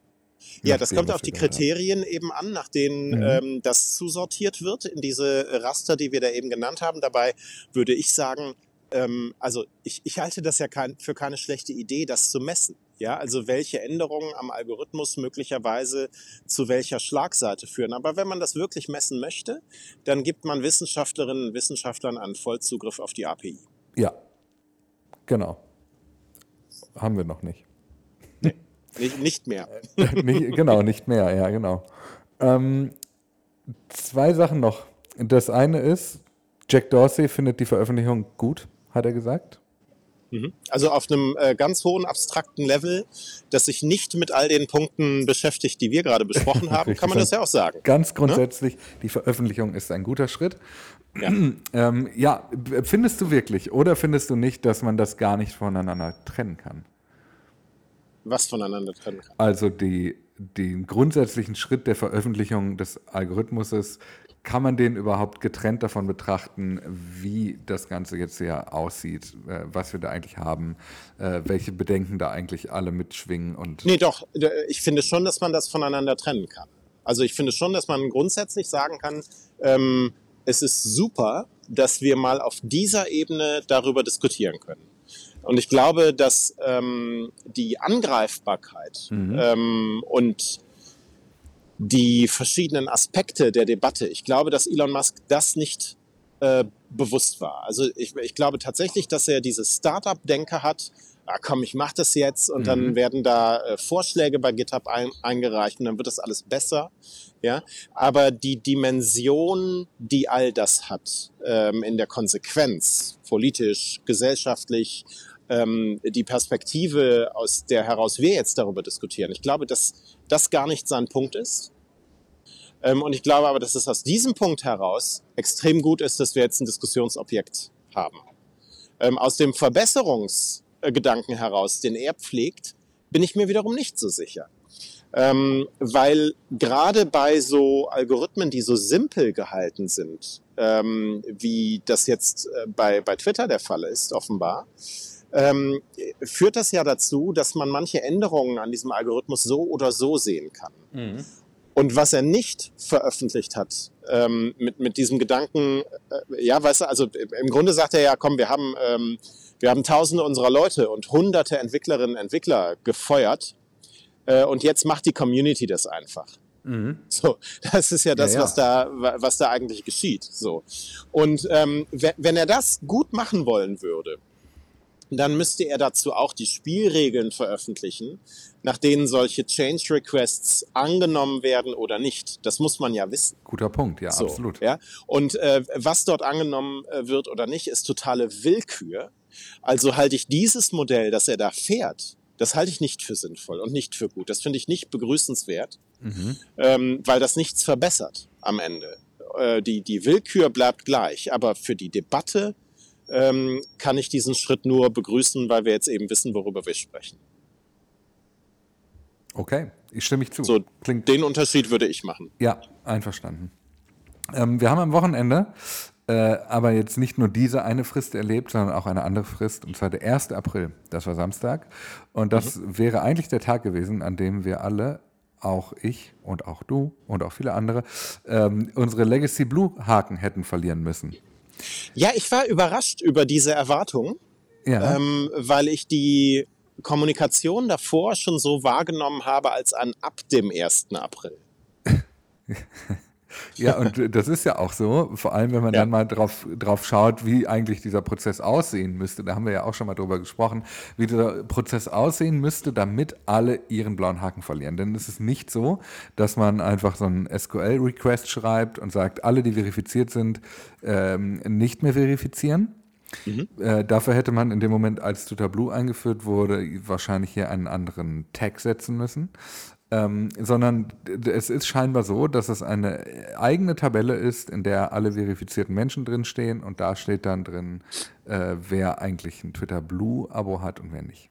Ja, das kommt auf die Kriterien eben an, nach denen mhm. ähm, das zusortiert wird in diese Raster, die wir da eben genannt haben. Dabei würde ich sagen, ähm, also ich, ich halte das ja kein, für keine schlechte Idee, das zu messen. Ja, also welche Änderungen am Algorithmus möglicherweise zu welcher Schlagseite führen. Aber wenn man das wirklich messen möchte, dann gibt man Wissenschaftlerinnen und Wissenschaftlern einen Vollzugriff auf die API. Ja, genau. Haben wir noch nicht. Nee, nicht, nicht mehr. nicht, genau, nicht mehr, ja, genau. Ähm, zwei Sachen noch. Das eine ist, Jack Dorsey findet die Veröffentlichung gut hat er gesagt. Mhm. Also auf einem äh, ganz hohen abstrakten Level, das sich nicht mit all den Punkten beschäftigt, die wir gerade besprochen haben, kann man das ja auch sagen. Ganz ne? grundsätzlich, ne? die Veröffentlichung ist ein guter Schritt. Ja. ähm, ja, findest du wirklich oder findest du nicht, dass man das gar nicht voneinander trennen kann? Was voneinander trennen kann? Also die, den grundsätzlichen Schritt der Veröffentlichung des Algorithmuses kann man den überhaupt getrennt davon betrachten, wie das Ganze jetzt hier aussieht, äh, was wir da eigentlich haben, äh, welche Bedenken da eigentlich alle mitschwingen und. Nee, doch, ich finde schon, dass man das voneinander trennen kann. Also ich finde schon, dass man grundsätzlich sagen kann, ähm, es ist super, dass wir mal auf dieser Ebene darüber diskutieren können. Und ich glaube, dass ähm, die Angreifbarkeit mhm. ähm, und die verschiedenen Aspekte der Debatte. Ich glaube, dass Elon Musk das nicht äh, bewusst war. Also ich, ich glaube tatsächlich, dass er diese Startup-Denke hat. Ah, komm, ich mache das jetzt und mhm. dann werden da äh, Vorschläge bei GitHub ein, eingereicht und dann wird das alles besser. Ja, aber die Dimension, die all das hat, ähm, in der Konsequenz, politisch, gesellschaftlich, ähm, die Perspektive, aus der heraus wir jetzt darüber diskutieren. Ich glaube, dass das gar nicht sein Punkt ist. Ähm, und ich glaube aber, dass es aus diesem Punkt heraus extrem gut ist, dass wir jetzt ein Diskussionsobjekt haben. Ähm, aus dem Verbesserungsgedanken heraus, den er pflegt, bin ich mir wiederum nicht so sicher. Ähm, weil gerade bei so Algorithmen, die so simpel gehalten sind, wie das jetzt äh, bei, bei Twitter der Fall ist, offenbar, ähm, führt das ja dazu, dass man manche Änderungen an diesem Algorithmus so oder so sehen kann. Mhm. Und was er nicht veröffentlicht hat, ähm, mit, mit diesem Gedanken, äh, ja, weißt du, also im Grunde sagt er ja, komm, wir haben, ähm, wir haben tausende unserer Leute und hunderte Entwicklerinnen und Entwickler gefeuert äh, und jetzt macht die Community das einfach. Mhm. So, das ist ja das, ja, ja. was da, was da eigentlich geschieht. So. Und ähm, wenn er das gut machen wollen würde, dann müsste er dazu auch die Spielregeln veröffentlichen, nach denen solche Change Requests angenommen werden oder nicht. Das muss man ja wissen. Guter Punkt, ja, so, absolut. Ja? Und äh, was dort angenommen äh, wird oder nicht, ist totale Willkür. Also halte ich dieses Modell, das er da fährt, das halte ich nicht für sinnvoll und nicht für gut. Das finde ich nicht begrüßenswert, mhm. ähm, weil das nichts verbessert am Ende. Äh, die, die Willkür bleibt gleich, aber für die Debatte ähm, kann ich diesen Schritt nur begrüßen, weil wir jetzt eben wissen, worüber wir sprechen. Okay, ich stimme mich zu. So, Klingt den Unterschied würde ich machen. Ja, einverstanden. Ähm, wir haben am Wochenende äh, aber jetzt nicht nur diese eine Frist erlebt, sondern auch eine andere Frist, und zwar der 1. April. Das war Samstag. Und das mhm. wäre eigentlich der Tag gewesen, an dem wir alle, auch ich und auch du und auch viele andere, ähm, unsere Legacy Blue Haken hätten verlieren müssen. Ja, ich war überrascht über diese Erwartung, ja. ähm, weil ich die Kommunikation davor schon so wahrgenommen habe als an ab dem 1. April. Ja, und das ist ja auch so, vor allem wenn man ja. dann mal drauf, drauf schaut, wie eigentlich dieser Prozess aussehen müsste. Da haben wir ja auch schon mal drüber gesprochen, wie dieser Prozess aussehen müsste, damit alle ihren blauen Haken verlieren. Denn es ist nicht so, dass man einfach so einen SQL-Request schreibt und sagt, alle, die verifiziert sind, ähm, nicht mehr verifizieren. Mhm. Äh, dafür hätte man in dem Moment, als Tutor Blue eingeführt wurde, wahrscheinlich hier einen anderen Tag setzen müssen. Ähm, sondern es ist scheinbar so, dass es eine eigene Tabelle ist, in der alle verifizierten Menschen drinstehen und da steht dann drin, äh, wer eigentlich ein Twitter Blue-Abo hat und wer nicht.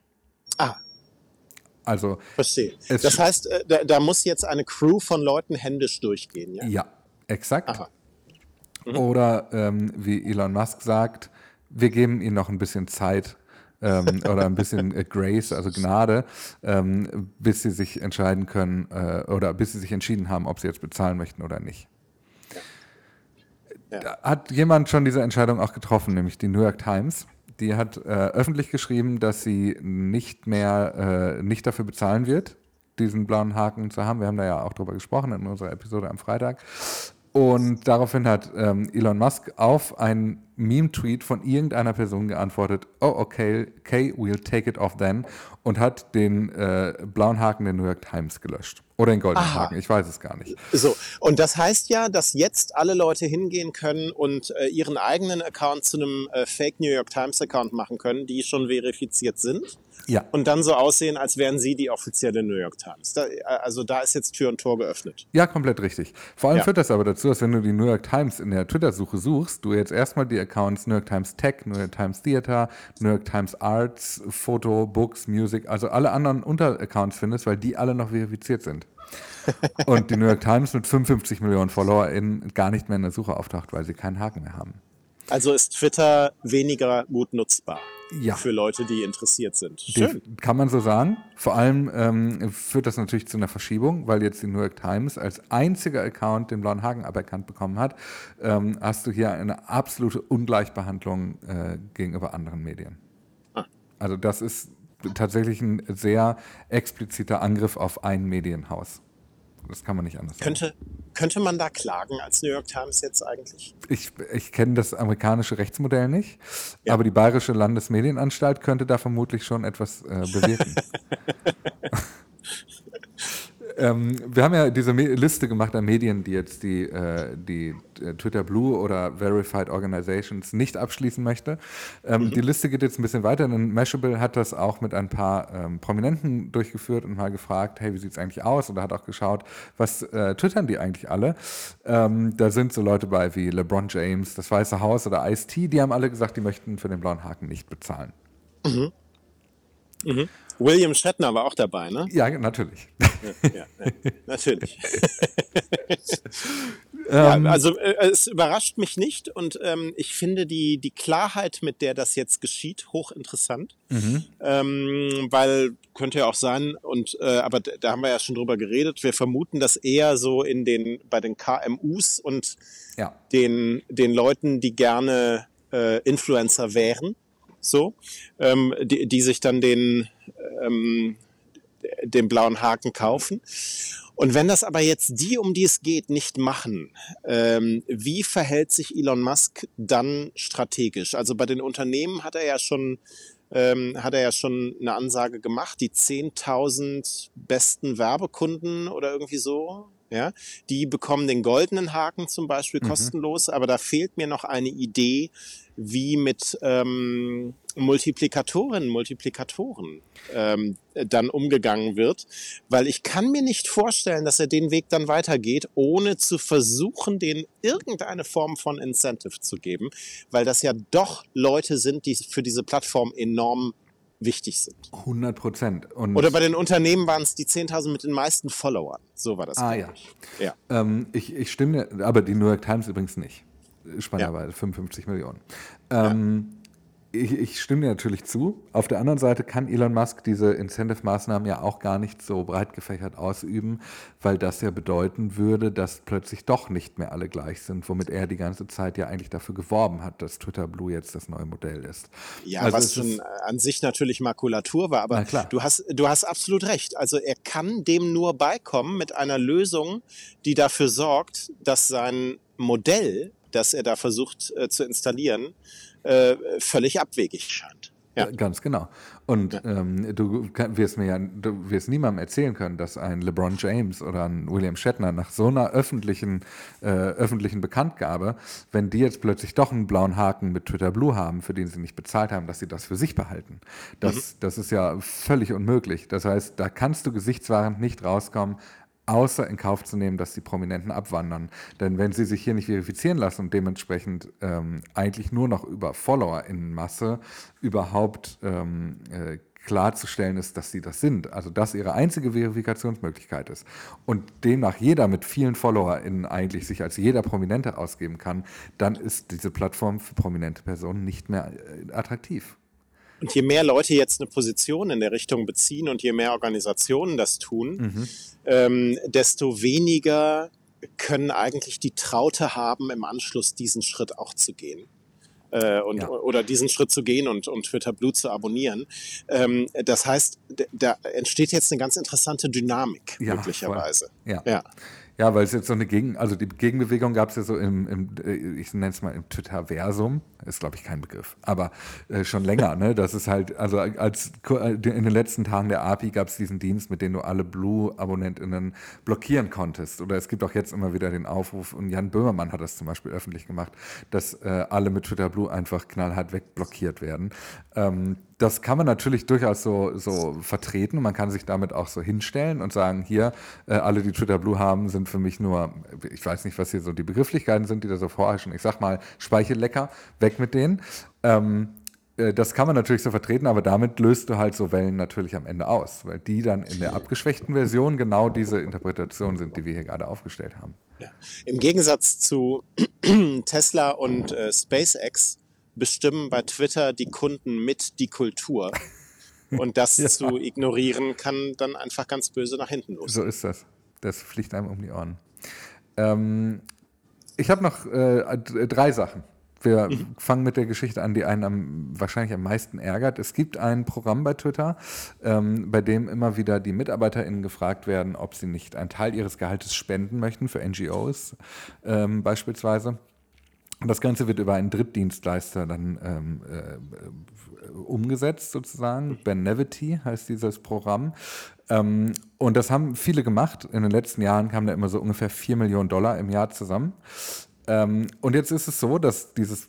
Ah. Also. Verstehe. Das heißt, äh, da, da, muss jetzt eine Crew von Leuten händisch durchgehen, ja? Ja, exakt. Mhm. Oder ähm, wie Elon Musk sagt, wir geben ihnen noch ein bisschen Zeit, ähm, oder ein bisschen äh, Grace, also Gnade, ähm, bis sie sich entscheiden können äh, oder bis sie sich entschieden haben, ob sie jetzt bezahlen möchten oder nicht. Ja. Ja. Hat jemand schon diese Entscheidung auch getroffen, nämlich die New York Times? Die hat äh, öffentlich geschrieben, dass sie nicht mehr, äh, nicht dafür bezahlen wird, diesen blauen Haken zu haben. Wir haben da ja auch drüber gesprochen in unserer Episode am Freitag. Und daraufhin hat ähm, Elon Musk auf einen Meme-Tweet von irgendeiner Person geantwortet, oh okay, okay, we'll take it off then und hat den äh, blauen Haken der New York Times gelöscht. Oder den goldenen Aha. Haken, ich weiß es gar nicht. So, und das heißt ja, dass jetzt alle Leute hingehen können und äh, ihren eigenen Account zu einem äh, Fake New York Times Account machen können, die schon verifiziert sind. Ja. Und dann so aussehen, als wären sie die offizielle New York Times. Da, äh, also da ist jetzt Tür und Tor geöffnet. Ja, komplett richtig. Vor allem ja. führt das aber dazu, dass wenn du die New York Times in der Twitter-Suche suchst, du jetzt erstmal die Accounts New York Times Tech, New York Times Theater, New York Times Arts, Foto, Books, Music, also alle anderen Unteraccounts findest, weil die alle noch verifiziert sind. Und die New York Times mit 55 Millionen FollowerInnen gar nicht mehr in der Suche auftaucht, weil sie keinen Haken mehr haben. Also ist Twitter weniger gut nutzbar ja. für Leute, die interessiert sind. Schön. Die, kann man so sagen. Vor allem ähm, führt das natürlich zu einer Verschiebung, weil jetzt die New York Times als einziger Account den blauen Haken aberkannt bekommen hat. Ähm, hast du hier eine absolute Ungleichbehandlung äh, gegenüber anderen Medien. Ah. Also das ist tatsächlich ein sehr expliziter Angriff auf ein Medienhaus. Das kann man nicht anders könnte, sagen. Könnte man da klagen als New York Times jetzt eigentlich? Ich, ich kenne das amerikanische Rechtsmodell nicht, ja. aber die Bayerische Landesmedienanstalt könnte da vermutlich schon etwas äh, bewirken. Ähm, wir haben ja diese Me Liste gemacht an Medien, die jetzt die, äh, die äh, Twitter Blue oder Verified Organizations nicht abschließen möchte. Ähm, mhm. Die Liste geht jetzt ein bisschen weiter, denn Mashable hat das auch mit ein paar ähm, Prominenten durchgeführt und mal gefragt, hey, wie sieht es eigentlich aus? Oder hat auch geschaut, was äh, twittern die eigentlich alle? Ähm, da sind so Leute bei wie LeBron James, das Weiße Haus oder Ice-T, die haben alle gesagt, die möchten für den blauen Haken nicht bezahlen. Mhm. Mhm. William Shatner war auch dabei, ne? Ja, natürlich. Ja, ja, ja natürlich. ja, ähm. also äh, es überrascht mich nicht und ähm, ich finde die, die Klarheit, mit der das jetzt geschieht, hochinteressant. Mhm. Ähm, weil könnte ja auch sein, und äh, aber da haben wir ja schon drüber geredet, wir vermuten, dass eher so in den bei den KMUs und den, den Leuten, die gerne äh, Influencer wären, so, ähm, die, die sich dann den, ähm, den blauen Haken kaufen. Und wenn das aber jetzt die, um die es geht, nicht machen, ähm, wie verhält sich Elon Musk dann strategisch? Also bei den Unternehmen hat er ja schon ähm, hat er ja schon eine Ansage gemacht, die 10.000 besten Werbekunden oder irgendwie so, ja, die bekommen den goldenen Haken zum Beispiel mhm. kostenlos, aber da fehlt mir noch eine Idee, wie mit ähm, Multiplikatoren, Multiplikatoren ähm, dann umgegangen wird, weil ich kann mir nicht vorstellen, dass er den Weg dann weitergeht, ohne zu versuchen, denen irgendeine Form von Incentive zu geben, weil das ja doch Leute sind, die für diese Plattform enorm wichtig sind. 100 Prozent. Oder bei den Unternehmen waren es die 10.000 mit den meisten Followern. So war das. Ah ja. Ich. Ja. Ähm, ich, ich stimme, aber die New York Times übrigens nicht spannenderweise, ja. 55 Millionen. Ähm, ja. ich, ich, stimme dir natürlich zu. Auf der anderen Seite kann Elon Musk diese Incentive-Maßnahmen ja auch gar nicht so breit gefächert ausüben, weil das ja bedeuten würde, dass plötzlich doch nicht mehr alle gleich sind, womit er die ganze Zeit ja eigentlich dafür geworben hat, dass Twitter Blue jetzt das neue Modell ist. Ja, also was schon an sich natürlich Makulatur war, aber du hast, du hast absolut recht. Also er kann dem nur beikommen mit einer Lösung, die dafür sorgt, dass sein Modell das er da versucht äh, zu installieren, äh, völlig abwegig scheint. Ja. Äh, Ganz genau. Und ähm, du kann- wirst mir ja, du wirst niemandem erzählen können, dass ein LeBron James oder ein William Shatner nach so einer öffentlichen, äh, öffentlichen Bekanntgabe, wenn die jetzt plötzlich doch einen blauen Haken mit Twitter Blue haben, für den sie nicht bezahlt haben, dass sie das für sich behalten. Das, das ist ja völlig unmöglich. Das heißt, da kannst du gesichtswahrend nicht rauskommen, außer in Kauf zu nehmen, dass die Prominenten abwandern. Denn wenn sie sich hier nicht verifizieren lassen und dementsprechend ähm, eigentlich nur noch über Follower in Masse überhaupt ähm, äh, klarzustellen ist, dass sie das sind, also dass ihre einzige Verifikationsmöglichkeit ist und demnach jeder mit vielen FollowerInnen eigentlich sich als jeder Prominente ausgeben kann, dann ist diese Plattform für prominente Personen nicht mehr äh, attraktiv. Und je mehr Leute jetzt eine Position in der Richtung beziehen und je mehr Organisationen das tun, Mhm. ähm, desto weniger können eigentlich die Traute haben, im Anschluss diesen Schritt auch zu gehen. Äh, und, Ja. Oder diesen Schritt zu gehen und, und Twitter Blue zu abonnieren. Ähm, das heißt, da entsteht jetzt eine ganz interessante Dynamik, Ja, möglicherweise. voll. Ja. Ja. Ja, weil es jetzt so eine Gegen, also die Gegenbewegung gab es ja so im, im äh, ich nenne es mal im Twitter-Versum, ist glaube ich kein Begriff, aber äh, schon länger, ne? Das ist halt, also als äh, in den letzten Tagen der API gab es diesen Dienst, mit dem du alle Blue-AbonnentInnen blockieren konntest. Oder es gibt auch jetzt immer wieder den Aufruf, und Jan Böhmermann hat das zum Beispiel öffentlich gemacht, dass äh, alle mit Twitter Blue einfach knallhart wegblockiert werden. Ähm, das kann man natürlich durchaus so, so vertreten man kann sich damit auch so hinstellen und sagen, hier, äh, alle, die Twitter Blue haben, sind für mich nur, ich weiß nicht, was hier so die Begrifflichkeiten sind, die da so vorherrschen. Ich sag mal, Speichellecker, weg mit denen. Ähm, äh, das kann man natürlich so vertreten, aber damit löst du halt so Wellen natürlich am Ende aus, weil die dann in der abgeschwächten Version genau diese Interpretation sind, die wir hier gerade aufgestellt haben. Ja. Im Gegensatz zu Tesla und äh, SpaceX bestimmen bei Twitter die Kunden mit die Kultur. Und das Ja. zu ignorieren, kann dann einfach ganz böse nach hinten los. So ist das. Das fliegt einem um die Ohren. Ähm, ich habe noch äh, d- drei Sachen. Wir fangen mit der Geschichte an, die einen am, wahrscheinlich am meisten ärgert. Es gibt ein Programm bei Twitter, ähm, bei dem immer wieder die MitarbeiterInnen gefragt werden, ob sie nicht einen Teil ihres Gehaltes spenden möchten für NGOs ähm, beispielsweise. Und das Ganze wird über einen Drittdienstleister dann ähm, äh, umgesetzt sozusagen. Benevity heißt dieses Programm. Ähm, und das haben viele gemacht. In den letzten Jahren kamen da immer so ungefähr 4 Millionen Dollar im Jahr zusammen. Ähm, und jetzt ist es so, dass dieses,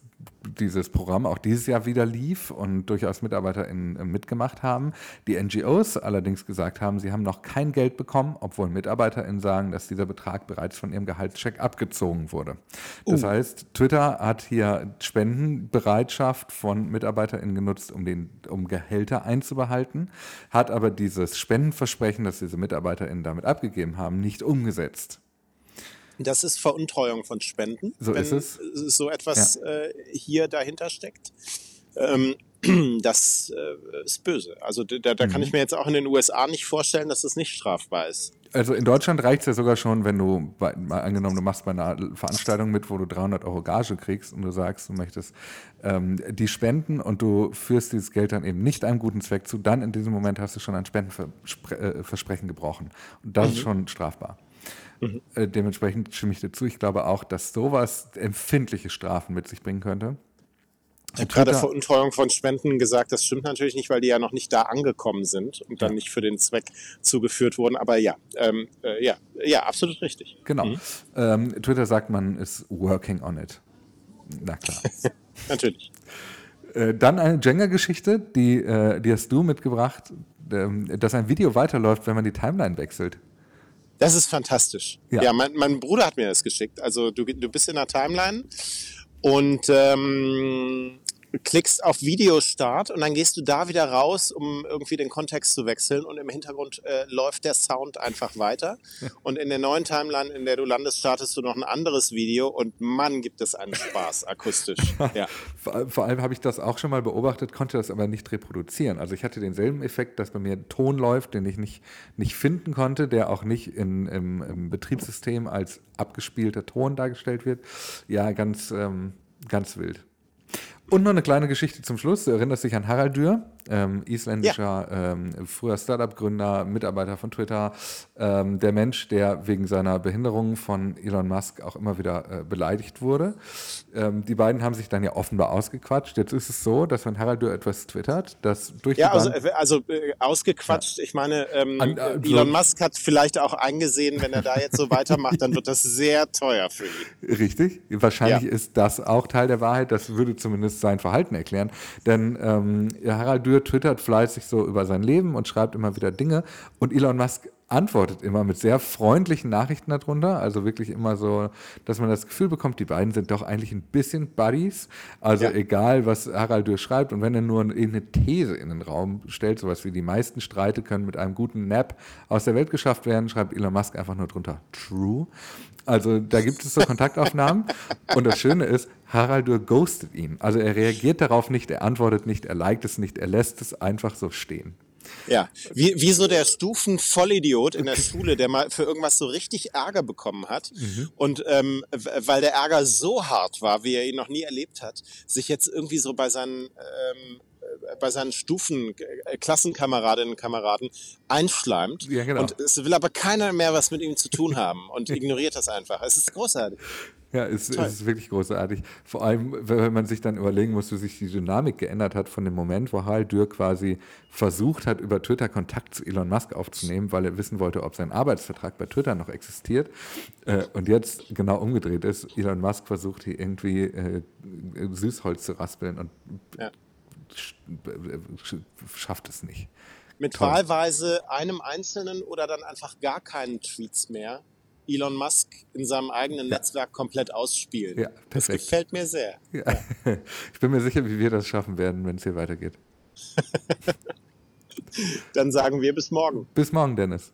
dieses Programm auch dieses Jahr wieder lief und durchaus MitarbeiterInnen äh, mitgemacht haben. Die NGOs allerdings gesagt haben, sie haben noch kein Geld bekommen, obwohl MitarbeiterInnen sagen, dass dieser Betrag bereits von ihrem Gehaltscheck abgezogen wurde. Das heißt, Twitter hat hier Spendenbereitschaft von MitarbeiterInnen genutzt, um, den, um Gehälter einzubehalten, hat aber dieses Spendenversprechen, das diese MitarbeiterInnen damit abgegeben haben, nicht umgesetzt. Das ist Veruntreuung von Spenden, So wenn ist es. so etwas äh, hier dahinter steckt. Ähm, das äh, ist böse. Also da, da Mhm. kann ich mir jetzt auch in den USA nicht vorstellen, dass das nicht strafbar ist. Also in Deutschland reicht es ja sogar schon, wenn du, bei, mal angenommen, du machst bei einer Veranstaltung mit, wo du 300 Euro Gage kriegst und du sagst, du möchtest ähm, die spenden und du führst dieses Geld dann eben nicht einem guten Zweck zu, dann in diesem Moment hast du schon ein Spendenversprechen gebrochen. Und das ist schon strafbar. Äh, dementsprechend stimme ich dir zu. Ich glaube auch, dass sowas empfindliche Strafen mit sich bringen könnte. Ich habe gerade Veruntreuung von Spenden gesagt, das stimmt natürlich nicht, weil die ja noch nicht da angekommen sind und dann Ja. nicht für den Zweck zugeführt wurden. Aber ja, ähm, äh, ja, ja, absolut richtig. Genau. Ähm, Twitter sagt, man ist working on it. Na klar. Natürlich. Äh, dann eine Jenga-Geschichte, die, äh, die hast du mitgebracht, ähm, dass ein Video weiterläuft, wenn man die Timeline wechselt. Das ist fantastisch. Ja. Ja, mein, mein Bruder hat mir das geschickt. Also du, du bist in der Timeline und ähm, klickst auf Videostart und dann gehst du da wieder raus, um irgendwie den Kontext zu wechseln und im Hintergrund äh, läuft der Sound einfach weiter. Und in der neuen Timeline, in der du landest, startest du noch ein anderes Video und Mann, gibt es einen Spaß akustisch. Ja. Vor, vor allem habe ich das auch schon mal beobachtet, konnte das aber nicht reproduzieren. Also ich hatte denselben Effekt, dass bei mir ein Ton läuft, den ich nicht, nicht finden konnte, der auch nicht in, im, im Betriebssystem als abgespielter Ton dargestellt wird. Ja, ganz, ähm, ganz wild. Und noch eine kleine Geschichte zum Schluss. Du erinnerst dich an Harald Dürr, ähm, isländischer ja. ähm, früher Startup-Gründer, Mitarbeiter von Twitter, ähm, der Mensch, der wegen seiner Behinderung von Elon Musk auch immer wieder äh, beleidigt wurde. Ähm, die beiden haben sich dann ja offenbar ausgequatscht. Jetzt ist es so, dass wenn Harald Dürr etwas twittert, dass durch ja, die also, äh, also äh, ausgequatscht. Ja. Ich meine, ähm, An, äh, Elon so Musk hat vielleicht auch eingesehen, wenn er da jetzt so weitermacht, dann wird das sehr teuer für ihn. Richtig. Wahrscheinlich ja. ist das auch Teil der Wahrheit. Das würde zumindest sein Verhalten erklären. Denn ähm, Harald Dürr twittert fleißig so über sein Leben und schreibt immer wieder Dinge. Und Elon Musk antwortet immer mit sehr freundlichen Nachrichten darunter. Also wirklich immer so, dass man das Gefühl bekommt, die beiden sind doch eigentlich ein bisschen Buddies. Also ja. egal, was Harald Dürr schreibt und wenn er nur irgendeine These in den Raum stellt, sowas wie die meisten Streite können mit einem guten Nap aus der Welt geschafft werden, schreibt Elon Musk einfach nur drunter True. Also da gibt es so Kontaktaufnahmen. und das Schöne ist, Harald Dürr ghostet ihn. Also er reagiert darauf nicht, er antwortet nicht, er liked es nicht, er lässt es einfach so stehen. Ja, wie, wie so der Stufenvollidiot in der Schule, der mal für irgendwas so richtig Ärger bekommen hat mhm. und ähm, weil der Ärger so hart war, wie er ihn noch nie erlebt hat, sich jetzt irgendwie so bei seinen ähm, bei seinen Stufen, äh, Klassenkameradinnen und Kameraden einschleimt. Ja, genau. Und es will aber keiner mehr was mit ihm zu tun haben und ignoriert das einfach. Es ist großartig. Ja, es, es, ist wirklich großartig. Vor allem, wenn man sich dann überlegen muss, wie sich die Dynamik geändert hat von dem Moment, wo Hal Dürr quasi versucht hat, über Twitter Kontakt zu Elon Musk aufzunehmen, weil er wissen wollte, ob sein Arbeitsvertrag bei Twitter noch existiert. Äh, und jetzt genau umgedreht ist. Elon Musk versucht hier irgendwie äh, Süßholz zu raspeln und ja. schafft es nicht. Mit Toll. wahlweise einem einzelnen oder dann einfach gar keinen Tweets mehr Elon Musk in seinem eigenen ja. Netzwerk komplett ausspielen. Ja, perfekt. Das gefällt mir sehr. Ja. Ja. Ich bin mir sicher, wie wir das schaffen werden, wenn es hier weitergeht. Dann sagen wir bis morgen. Bis morgen, Dennis.